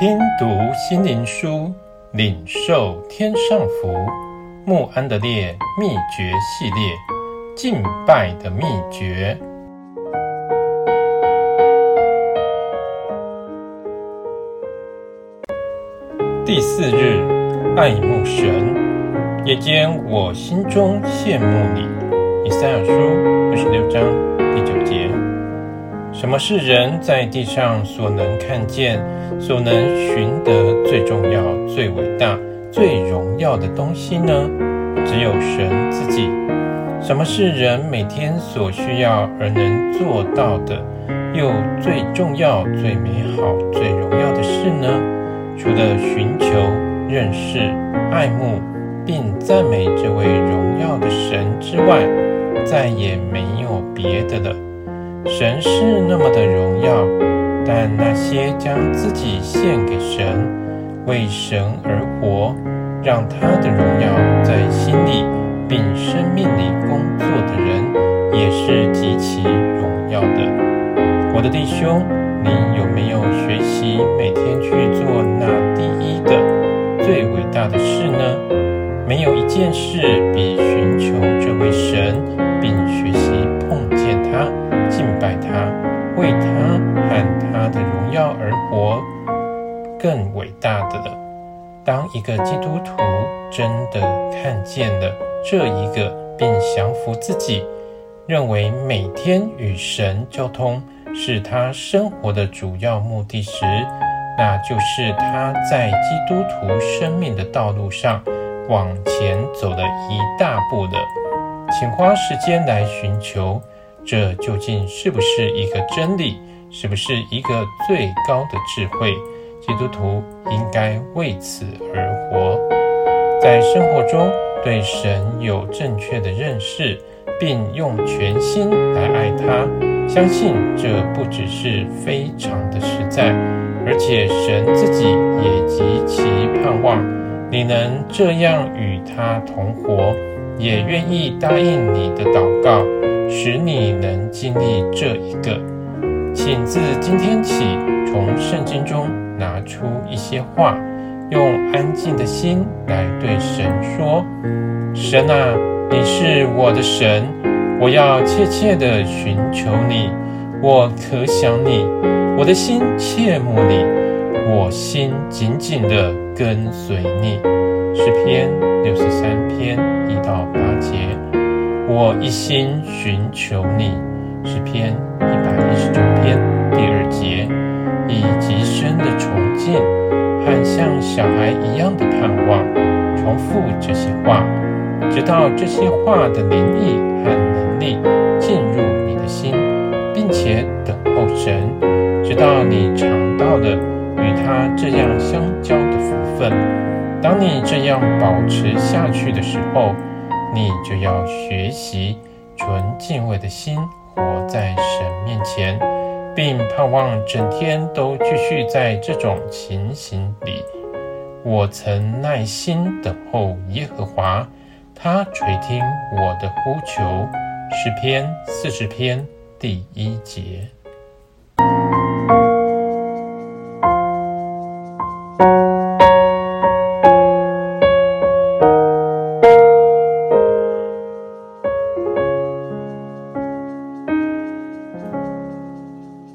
听读心灵书，领受天上福。穆安德烈秘诀系列，敬拜的秘诀。第四日，爱慕神，夜间我心中羡慕你。以赛亚书二十六章第九节。什么是人在地上所能看见、所能寻得最重要、最伟大、最荣耀的东西呢？只有神自己。什么是人每天所需要而能做到的，又最重要、最美好、最荣耀的事呢？除了寻求、认识、爱慕，并赞美这位荣耀的神之外，再也没有别的了。神是那么的荣耀，但那些将自己献给神、为神而活、让他的荣耀在心里并生命里工作的人，也是极其荣耀的。我的弟兄，你有没有学习每天去做那第一的、最伟大的事呢？没有一件事比寻求这位神，更伟大的了。当一个基督徒真的看见了这一个，并降服自己，认为每天与神交通是他生活的主要目的时，那就是他在基督徒生命的道路上往前走了一大步了。请花时间来寻求。这究竟是不是一个真理？是不是一个最高的智慧？基督徒应该为此而活，在生活中对神有正确的认识，并用全心来爱他。相信这不只是非常的实在，而且神自己也极其盼望你能这样与他同活，也愿意答应你的祷告。使你能经历这一个，请自今天起从圣经中拿出一些话，用安静的心来对神说：“神啊，你是我的神，我要切切的寻求你，我可想你，我的心切慕你，我心紧紧的跟随你。”诗篇六十三篇一到八节。我一心寻求你，诗篇一百一像小孩一样的盼望，重复这些话，直到这些话的灵意和能力进入你的心，并且等候神，直到你尝到了与他这样相交的福分。当你这样保持下去的时候，你就要学习纯敬畏的心活在神面前，并盼望整天都继续在这种情形里。我曾耐心等候耶和华，他垂听我的呼求。诗篇四十篇第一节。